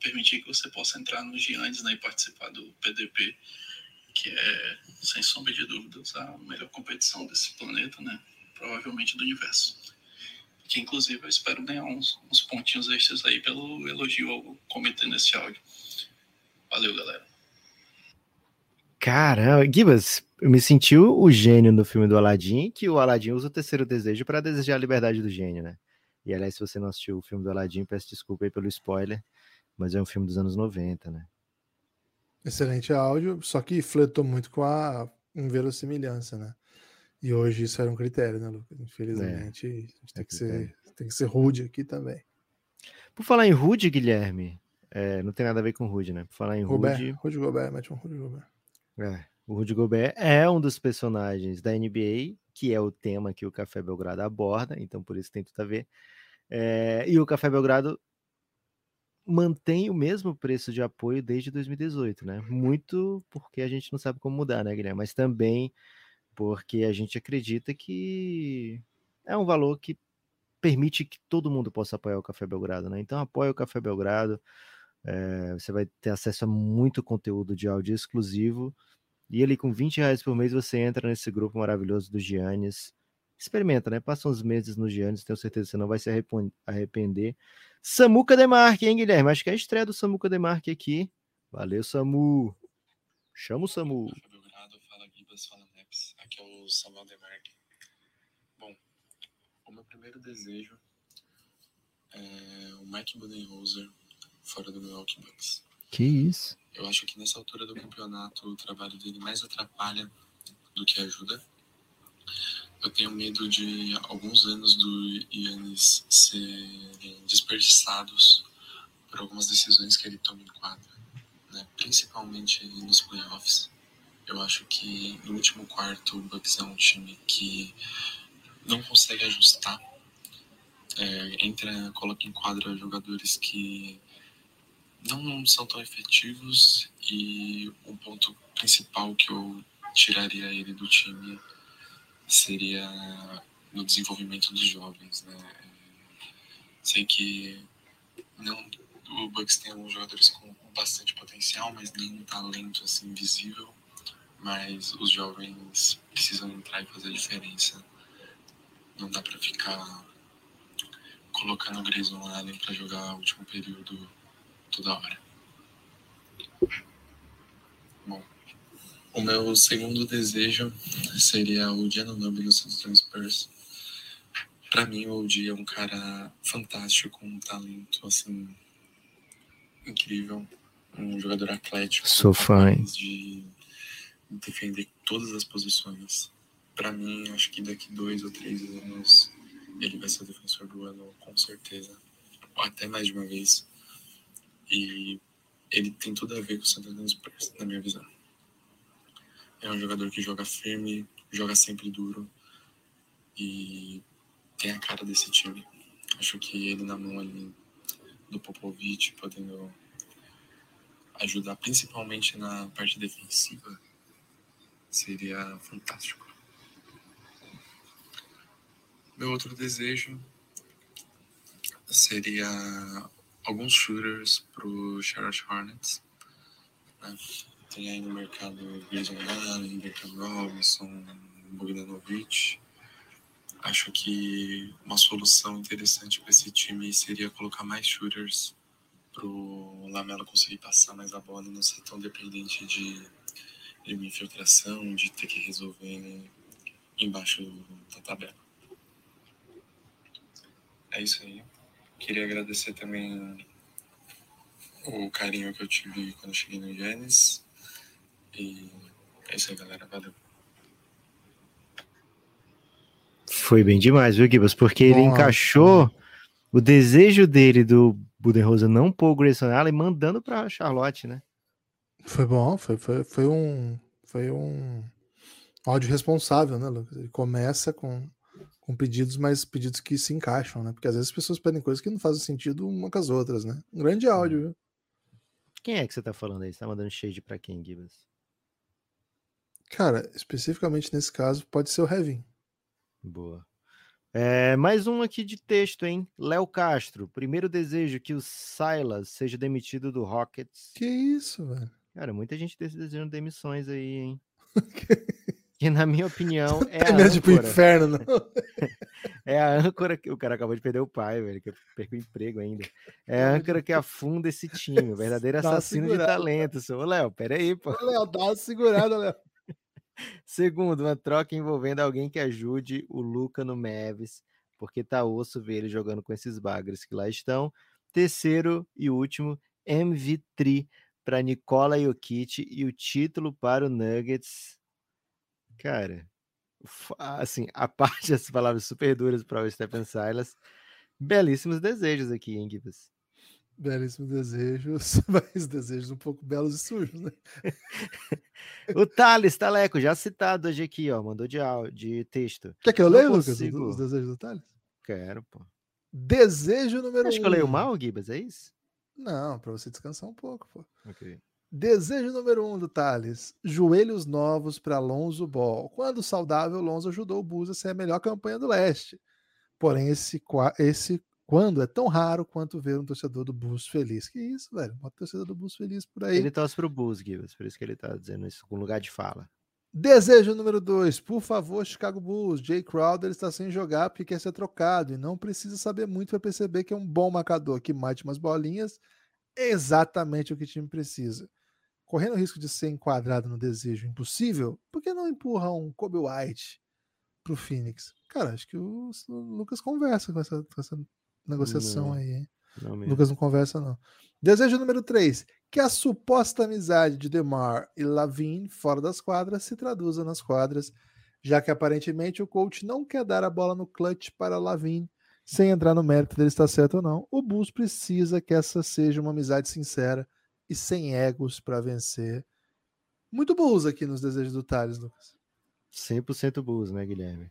permitir que você possa entrar nos Giandes né, e participar do PDP, que é, sem sombra de dúvidas, a melhor competição desse planeta, né? Provavelmente do universo. Que inclusive eu espero ganhar uns, uns pontinhos extras aí pelo elogio ao comitê nesse áudio. Valeu, galera. Caramba, Gibas, eu me sentiu o gênio no filme do Aladdin, que o Aladdin usa o terceiro desejo para desejar a liberdade do gênio, né? E aliás, se você não assistiu o filme do Aladdin, peço desculpa aí pelo spoiler, mas é um filme dos anos 90, né? Excelente áudio, só que fletou muito com a inverossimilhança, né? E hoje isso era um critério, né, Lucas? Infelizmente, é, a gente tem, é que ser, tem que ser rude aqui também. Por falar em rude, Guilherme, é, não tem nada a ver com Rude, né? Por falar em Rude. Rude Gobert, mete um Rude Gobert. É, o Rude Gobert é um dos personagens da NBA, que é o tema que o Café Belgrado aborda, então por isso tem tudo a ver. É, e o Café Belgrado mantém o mesmo preço de apoio desde 2018, né? Muito porque a gente não sabe como mudar, né, Guilherme? Mas também porque a gente acredita que é um valor que permite que todo mundo possa apoiar o Café Belgrado, né? Então apoia o Café Belgrado, é, você vai ter acesso a muito conteúdo de áudio exclusivo. E ali com 20 reais por mês você entra nesse grupo maravilhoso do Giannis. Experimenta, né? Passa uns meses no Giannis, tenho certeza que você não vai se arrepender. Samuca Demarque, hein, Guilherme? Acho que é a estreia do Samuca Demarque aqui. Valeu, Samu. Chama o Samu. Fala Gibas, fala Neps. Aqui é o Samuel Demarque. Bom, o meu primeiro desejo é o Mike Budenholzer fora do Milwaukee Bucks. Que isso? Eu acho que nessa altura do campeonato o trabalho dele mais atrapalha do que ajuda. Eu tenho medo de alguns anos do Yannis serem desperdiçados por algumas decisões que ele toma em quadra, né? principalmente nos playoffs. Eu acho que no último quarto o Bucks é um time que não consegue ajustar. É, entra, coloca em quadra jogadores que não são tão efetivos e o ponto principal que eu tiraria ele do time seria no desenvolvimento dos jovens, né? Sei que não o Bucks tem alguns jogadores com bastante potencial, mas nenhum talento assim visível, mas os jovens precisam entrar e fazer a diferença. Não dá para ficar colocando o Grayson Allen para jogar o último período toda hora. Bom, o meu segundo desejo seria o Giannunobi no San Antonio Spurs. Para mim, o Di é um cara fantástico, um talento assim incrível, um jogador atlético, Sou fã. de defender todas as posições. Para mim, acho que daqui dois ou três anos ele vai ser o defensor do ano, com certeza, ou até mais de uma vez. E ele tem tudo a ver com o Cruz Spurs, na minha visão. É um jogador que joga firme, joga sempre duro e tem a cara desse time. Acho que ele na mão ali do Popovic, podendo ajudar principalmente na parte defensiva, seria fantástico. Meu outro desejo seria alguns shooters pro Charlotte Hornets. Né? Tem aí no mercado Grayson Allen, Bertrand Robinson, Bogdanovic. Acho que uma solução interessante para esse time seria colocar mais shooters para o Lamelo conseguir passar mais a bola e não ser tão dependente de, de uma infiltração, de ter que resolver embaixo da tabela. É isso aí. Queria agradecer também o carinho que eu tive quando eu cheguei no Yannis. E é isso aí, galera. Valeu. Foi bem demais, viu, Gibas? Porque ele encaixou o desejo dele do Budenholzer não pôr o Grayson Allen mandando para Charlotte, né? Foi bom, foi, foi, foi um. Foi um áudio responsável, né, Lucas? Ele começa com, com pedidos, mas pedidos que se encaixam, né? Porque às vezes as pessoas pedem coisas que não fazem sentido uma com as outras, né? Um grande áudio, viu? Quem é que você tá falando aí? Você tá mandando shade pra quem, Gibas? Cara, especificamente nesse caso, pode ser o Hevin. Boa. É, mais um aqui de texto, hein? Léo Castro. Primeiro desejo que o Silas seja demitido do Rockets. Que isso, velho? Cara, muita gente desejando demissões aí, hein? Que na minha opinião é a ir pro âncora. inferno, não? É a âncora que o cara acabou de perder o pai, velho, que eu perco o emprego ainda. É a âncora que afunda esse time, verdadeiro assassino de talento. Ô, Léo, peraí, pô. Léo, dá uma segurada, Léo. Segundo, uma troca envolvendo alguém que ajude o Luca no Mavis, porque tá osso ver ele jogando com esses bagres que lá estão. Terceiro e último, MV3 para Nikola Jokic e o título para o Nuggets. Cara, assim, a parte das palavras super duras para o Stephen Silas, belíssimos desejos aqui, hein, Gibbs? Belíssimos desejos, mas desejos um pouco belos e sujos, né? O Thales Taleco, já citado hoje aqui, ó, mandou de, áudio, de texto. Quer que eu leia, Lucas, os, desejos do Thales? Quero, pô. Desejo número Acho um. que eu leio mal, Gibas, é isso? Não, pra você descansar um pouco, pô. Ok. Desejo número um do Thales: joelhos novos para Lonzo Ball. Quando saudável, Lonzo ajudou o Bulls a ser a melhor campanha do leste. Porém, esse, esse quando é tão raro quanto ver um torcedor do Bulls feliz. Que isso, velho? Bota torcedor do Bulls feliz por aí. Ele torce pro Bulls, Gibas, por isso que ele tá dizendo isso com lugar de fala. Desejo número dois, por favor, Chicago Bulls. Jay Crowder está sem jogar porque quer ser trocado e não precisa saber muito para perceber que é um bom marcador que mate umas bolinhas. É exatamente o que o time precisa. Correndo o risco de ser enquadrado no desejo impossível, por que não empurra um Kobe White para o Phoenix? Cara, acho que o, o Lucas conversa com essa, com essa negociação Não. aí, hein? Não. Lucas não conversa, não. Desejo número 3. Que a suposta amizade de Demar e Lavine fora das quadras se traduza nas quadras, já que aparentemente o coach não quer dar a bola no clutch para Lavine, sem entrar no mérito dele estar certo ou não. O Bulls precisa que essa seja uma amizade sincera e sem egos para vencer. Muito Bulls aqui nos desejos do Thales, Lucas. 100% Bulls, né, Guilherme?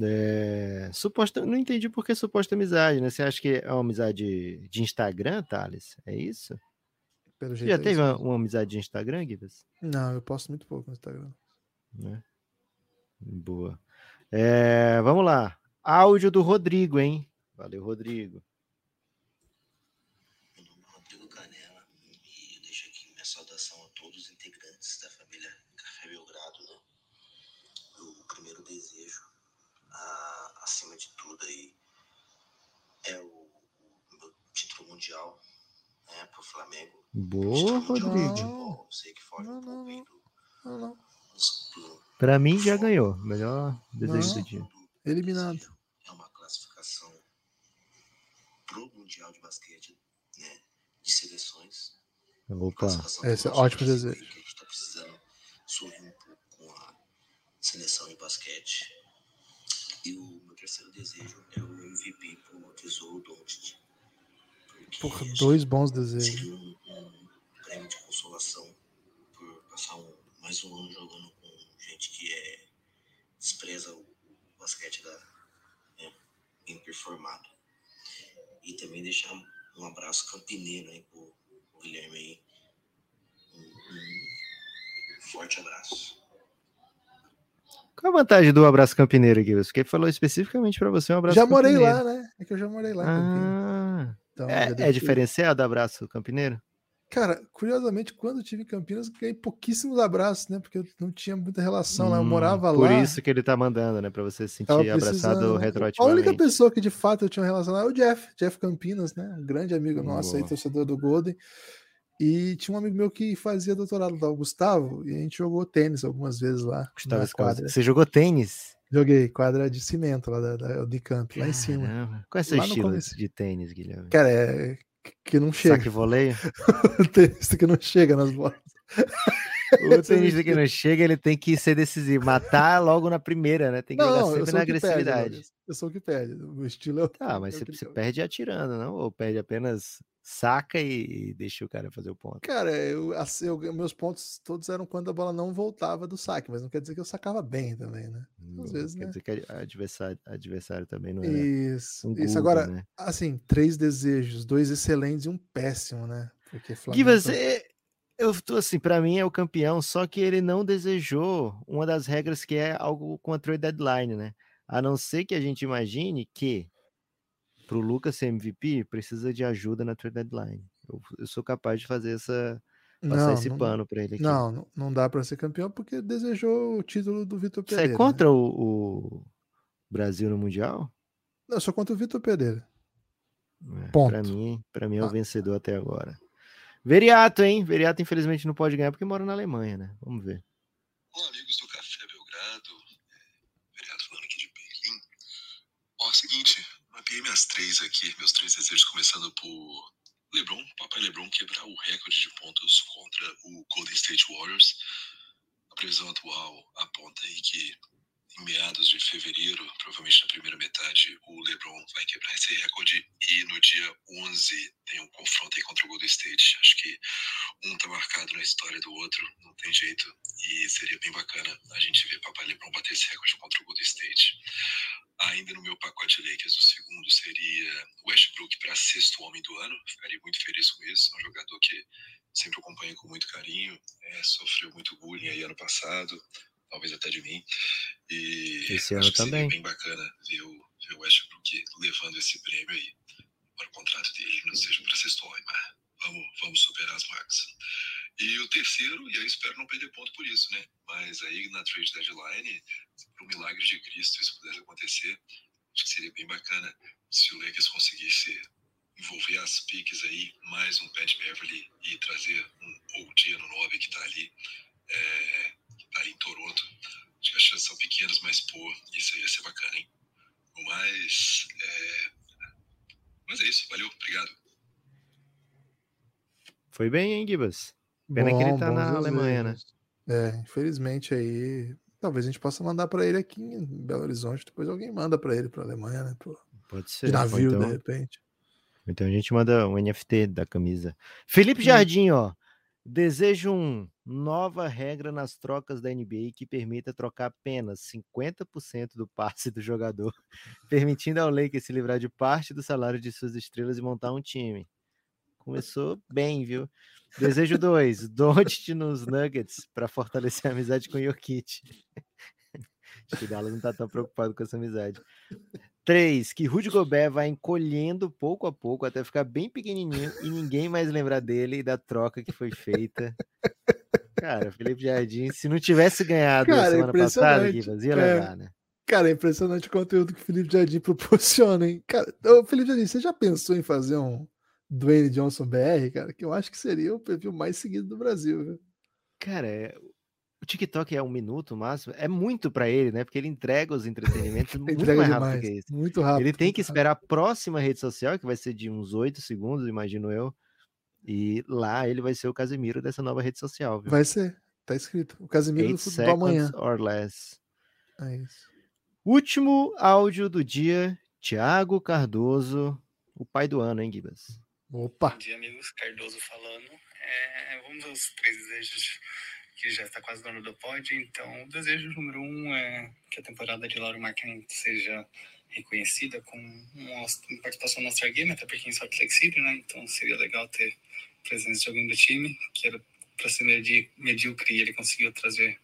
É, suposta, não entendi por que suposta amizade, né? Você acha que é uma amizade de Instagram, Thales? É isso? Pelo Você jeito já é teve uma, uma amizade de Instagram, Gibas? Não, eu posto muito pouco no Instagram. Né? Boa. É, vamos lá. Áudio do Rodrigo, hein? Valeu, Rodrigo. Meu nome é Rodrigo Canela e eu deixo aqui minha saudação a todos os integrantes da família Café Belgrado, né? O primeiro desejo, a- acima de tudo aí, é o, o meu título mundial, né, pro Flamengo. Boa, Rodrigo. sei que foge Não, um não, pouco aí não. do, Não, não. do, Pra mim já ganhou. Melhor desejo Não. do dia. do Eliminado. É uma classificação pro Mundial de Basquete, né, de seleções. Opa. classificação Esse é ótimo desejo. Que a gente tá precisando sorrir um pouco com a seleção de basquete. E o meu terceiro desejo é o MVP pro Tesouro Doncic. Porra, acho dois bons desejos. Seria um, um prêmio de consolação por passar um- mais um ano jogando com gente que é, despreza o, o basquete da, né, bem performado. E também deixar um abraço campineiro aí pro, pro Guilherme aí. Um, um forte abraço. Qual a vantagem do abraço campineiro, Gibas? Porque falou especificamente pra você um abraço Já morei campineiro. lá, né? É que eu já morei lá. Ah, Então, é, é diferenciado o abraço campineiro? Cara, curiosamente, quando eu tive em Campinas, ganhei pouquíssimos abraços, né? Porque eu não tinha muita relação lá. Eu Hum, morava Por lá. isso que ele tá mandando, né? Pra você se sentir abraçado precisando. A única retroativamente. pessoa que de fato eu tinha relação lá é o Jeff, Jeff Campinas, né? Um grande amigo nosso aí, Boa. torcedor do Golden. E tinha um amigo meu que fazia doutorado lá, o Gustavo, e a gente jogou tênis algumas vezes lá Gustavo. Você jogou tênis? Joguei quadra de cimento lá da, da Unicamp, lá em cima. Caramba. Qual é seu Lá estilo de tênis, Guilherme? Cara, é que não chega. Saque voleio? O tenista que não chega nas bolas. O tenista que não chega, ele tem que ser decisivo. Matar logo na primeira, né? Tem que Não, jogar sempre na perde, agressividade. Douglas. eu sou o que perde. O estilo é o Tá, mas é você, você perde atirando, não? Ou perde apenas saca e, deixa o cara fazer o ponto? Cara, eu, assim, eu- meus pontos todos eram quando a bola não voltava do saque, mas não quer dizer que eu sacava bem também, né? Não, vezes, quer né? dizer que adversário, adversário também não é Isso, um isso. Google, Agora, né? assim, três desejos, dois excelentes e um péssimo, né? Porque Flamengo... Você, eu tô assim, pra mim é o campeão, só que ele não desejou uma das regras que é algo com a trade deadline, né? A não ser que a gente imagine que pro Lucas ser MVP precisa de ajuda na trade deadline. Eu, eu sou capaz de fazer essa passar não, esse não, pano pra ele aqui. não, não, dá pra ser campeão porque desejou o título do Vitor Você Pereira. é né? contra o, o Brasil no mundial? Não, eu sou contra o Vitor Pereira. É, Ponto. Pra mim, para mim é o Ah. vencedor até agora. Veriato, hein? Veriato infelizmente não pode ganhar porque mora na Alemanha, né? Vamos ver. Olá, amigos do Café Belgrado. É, Vereador falando aqui de Berlim. Ó, seguinte, mapeei minhas três aqui, meus três desejos, começando por LeBron, papai LeBron quebrar o recorde de pontos contra o Golden State Warriors. A previsão atual aponta aí que em meados de fevereiro, provavelmente na primeira metade, o LeBron vai quebrar esse recorde e no dia 11 tem um confronto aí contra o Golden State. Acho que um tá marcado na história do outro, não tem jeito. E seria bem bacana a gente ver Papai LeBron bater esse recorde contra o Golden State. Ainda no meu pacote Lakers, o segundo seria Westbrook para sexto homem do ano. Ficaria muito feliz com isso. É um jogador que sempre acompanho com muito carinho. É, sofreu muito bullying aí ano passado, talvez até de mim. E Esse acho ano também. bem bacana ver o, ver o Westbrook levando esse prêmio aí. Para o contrato dele não seja para sexto homem, mas vamos, vamos superar as marcas. E o terceiro, e eu espero não perder ponto por isso, né? Mas aí na trade deadline, por um milagre de Cristo, isso pudesse acontecer, acho que seria bem bacana se o Lakers conseguisse envolver as piques aí, mais um Pat Beverly e trazer um OG no 9 que tá ali, é, ali em Toronto. Acho que as chances são pequenas, mas pô, isso aí ia ser bacana, hein? O mais. É... Mas é isso, valeu, obrigado. Foi bem, hein, Gibas? Pena que ele tá na Alemanha, né? É, infelizmente aí. Talvez a gente possa mandar pra ele aqui em Belo Horizonte. Depois alguém manda pra ele pra Alemanha, né? Pro, Pode ser. de navio, então, de repente. então a gente manda um NFT da camisa. Felipe Hum. Jardim, ó. Desejo um nova regra nas trocas da NBA que permita trocar apenas 50% do passe do jogador, permitindo ao Lakers se livrar de parte do salário de suas estrelas e montar um time. Começou bem, viu? Desejo dois, Doncic nos Nuggets para fortalecer a amizade com Jokic. Acho que o Dallas não tá tão preocupado com essa amizade. Três, que Rudy Gobert vai encolhendo pouco a pouco até ficar bem pequenininho e ninguém mais lembrar dele e da troca que foi feita. Cara, Felipe Jardim, se não tivesse ganhado Cara, semana passada, ia É. levar, né? Cara, é impressionante o conteúdo que o Felipe Jardim proporciona, hein? Cara, ô, Felipe Jardim, você já pensou em fazer um Dwayne Johnson BR, cara? Que eu acho que seria o perfil mais seguido do Brasil, viu? Cara, é- o TikTok é um minuto máximo, é muito pra ele, né? Porque ele entrega os entretenimentos muito Entrega mais rápido demais. que isso. Muito rápido. Ele tem que esperar a próxima rede social, que vai ser de uns oito segundos, imagino eu. E lá ele vai ser o Casemiro dessa nova rede social, viu? Vai ser, tá escrito. O Casimiro do Eight futebol amanhã. seconds or less. É isso. Último áudio do dia, Tiago Cardoso, o pai do ano, hein, Gibas? Opa! Bom dia, amigos. Cardoso falando. É, vamos aos três desejos que já está quase dando do pod. Então, o desejo número um é que a temporada de Lauro Marquinhos seja reconhecida com uma participação no All-Star Game, até porque em Salt Lake City, né? Então, seria legal ter presença de alguém do time, que era para ser medíocre e ele conseguiu trazer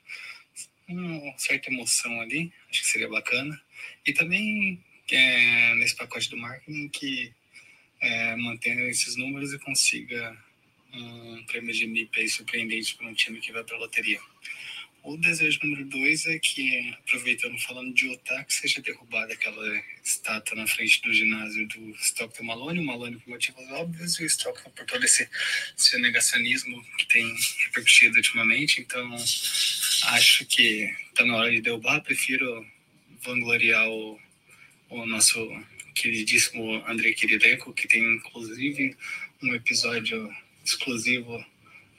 uma certa emoção ali. Acho que seria bacana. E também, é, nesse pacote do marketing, que é, mantenha esses números e consiga um prêmio de MIP surpreendente para um time que vai para a loteria. O desejo número dois é que, aproveitando falando de otaku, seja derrubada aquela estátua na frente do ginásio do Stockton Malone, o Malone por motivos óbvios e o Stockton por todo esse, esse negacionismo que tem repercutido ultimamente. Então, acho que está na hora de derrubar. Prefiro vangloriar o, o nosso queridíssimo André Kirilenko, que tem inclusive um episódio exclusivo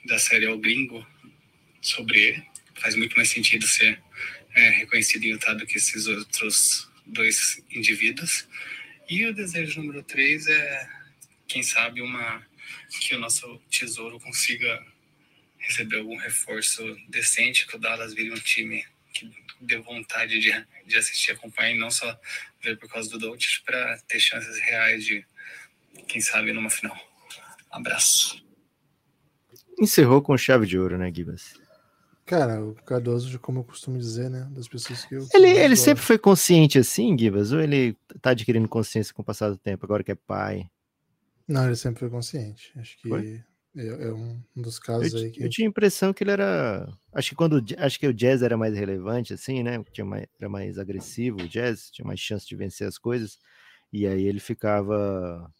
da série O Gringo sobre ele faz muito mais sentido ser é, reconhecido em Utah do que esses outros dois indivíduos. E o desejo número três é, quem sabe, uma que o nosso tesouro consiga receber algum reforço decente, que o Dallas vire um time que dê vontade de, de assistir, acompanhar e não só ver por causa do Dolce, para ter chances reais de, quem sabe, numa final. Abraço. Encerrou com chave de ouro, né, Gibas? Cara, o Cardoso, como eu costumo dizer, né? Das pessoas que eu. Ele, ele sempre foi consciente assim, Gibas? Ou ele tá adquirindo consciência com o passar do tempo, agora que é pai? Não, ele sempre foi consciente. Acho que é, é, um dos casos eu, aí que. Eu tinha a impressão que ele era. Acho que quando. Acho que o jazz era mais relevante, assim, né? Tinha mais, era mais agressivo o jazz, tinha mais chance de vencer as coisas. E aí ele ficava.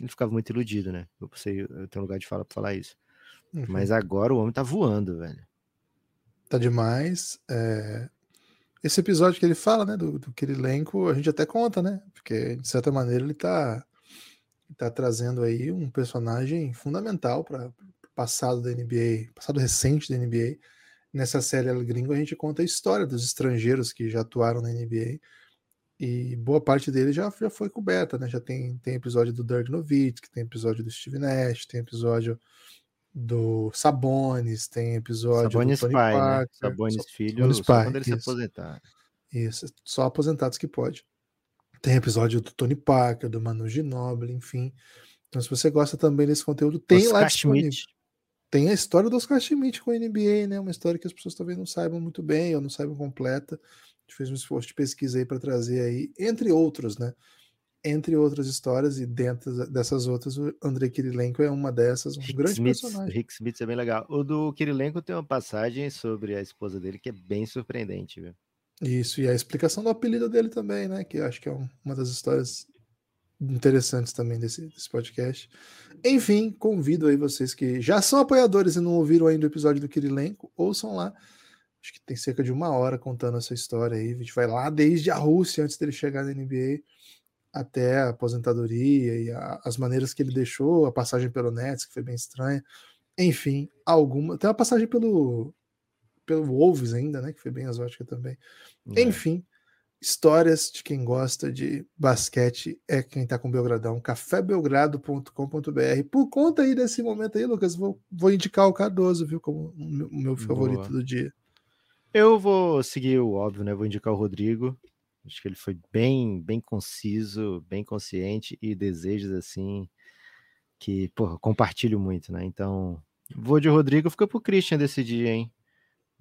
Ele ficava muito iludido, né? Eu, sei, eu tenho lugar de fala pra falar isso. Uhum. Mas agora o homem tá voando, velho. Tá demais. É... Esse episódio que ele fala, né, do, do Kirilenko, a gente até conta, né? Porque, de certa maneira, ele tá, tá trazendo aí um personagem fundamental para o passado da NBA, passado recente da NBA. Nessa série El Gringo, a gente conta a história dos estrangeiros que já atuaram na NBA e boa parte dele já, já foi coberta, né? Já tem, tem episódio do Dirk Nowitzki, tem episódio do Steve Nash, tem episódio do Sabonis, tem episódio Sabonis do Tony pai, Parker, né? Sabonis só, filho, pai, quando ele isso. se aposentar. Isso, só aposentados que pode. Tem episódio do Tony Parker, do Manu Ginobili, enfim. Então, se você gosta também desse conteúdo, tem Oscar lá disponível. Schmidt. Tem a história do Oscar Schmidt com a NBA, né? Uma história que as pessoas talvez não saibam muito bem ou não saibam completa. A gente fez um esforço de pesquisa aí para trazer aí, entre outros, né? Entre outras histórias, e dentro dessas outras, o Andrei Kirilenko é uma dessas, um Rick grande Smith, personagem. Rick Smith é bem legal. O do Kirilenko tem uma passagem sobre a esposa dele que é bem surpreendente, viu? Isso, e a explicação do apelido dele também, né? Que eu acho que é um- uma das histórias interessantes também desse, desse podcast. Enfim, convido aí vocês que já são apoiadores e não ouviram ainda o episódio do Kirilenko, ouçam lá. Acho que tem cerca de uma hora contando essa história aí. A gente vai lá desde a Rússia, antes dele chegar na NBA, até a aposentadoria e a- as maneiras que ele deixou, a passagem pelo Nets, que foi bem estranha. Enfim, alguma. Tem uma passagem pelo, pelo Wolves ainda, né? Que foi bem exótica também. É. Enfim, histórias de quem gosta de basquete é quem tá com o Belgradão, cafébelgrado.com.br. Por conta aí desse momento aí, Lucas, vou, vou indicar o Cardoso, viu, como o meu, o meu favorito Boa. do dia. Eu vou seguir o óbvio, né? Vou indicar o Rodrigo. Acho que ele foi bem, bem conciso, bem consciente e desejos assim que, porra, compartilho muito, né? Então, vou de Rodrigo, fica pro Christian decidir, hein?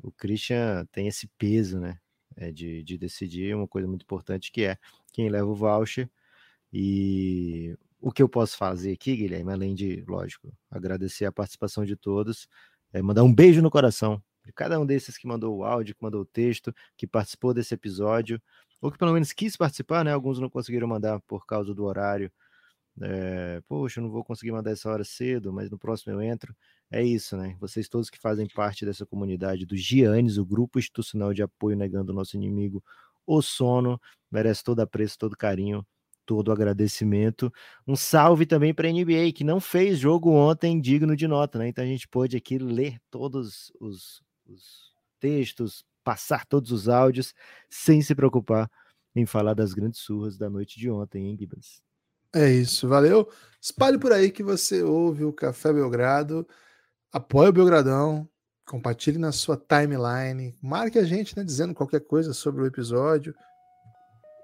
O Christian tem esse peso, né? É de, de decidir uma coisa muito importante que é quem leva o voucher. E o que eu posso fazer aqui, Guilherme, além de, lógico, agradecer a participação de todos, é mandar um beijo no coração de cada um desses que mandou o áudio, que mandou o texto, que participou desse episódio, ou que pelo menos quis participar, né? Alguns não conseguiram mandar por causa do horário. É, Poxa, eu não vou conseguir mandar essa hora cedo, mas no próximo eu entro. É isso, né? Vocês todos que fazem parte dessa comunidade do Giannis, o grupo institucional de apoio negando o nosso inimigo, o sono, merece todo apreço, todo carinho, todo agradecimento. Um salve também para a NBA, que não fez jogo ontem digno de nota, né? Então a gente pôde aqui ler todos os, os textos, passar todos os áudios, sem se preocupar em falar das grandes surras da noite de ontem, hein, Gibas? É isso, valeu. Espalhe por aí que você ouve o Café Belgrado, apoie o Belgradão, compartilhe na sua timeline, marque a gente, né, dizendo qualquer coisa sobre o episódio.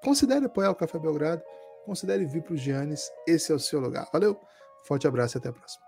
Considere apoiar o Café Belgrado, considere vir para o Giannis, esse é o seu lugar. Valeu, forte abraço e até a próxima.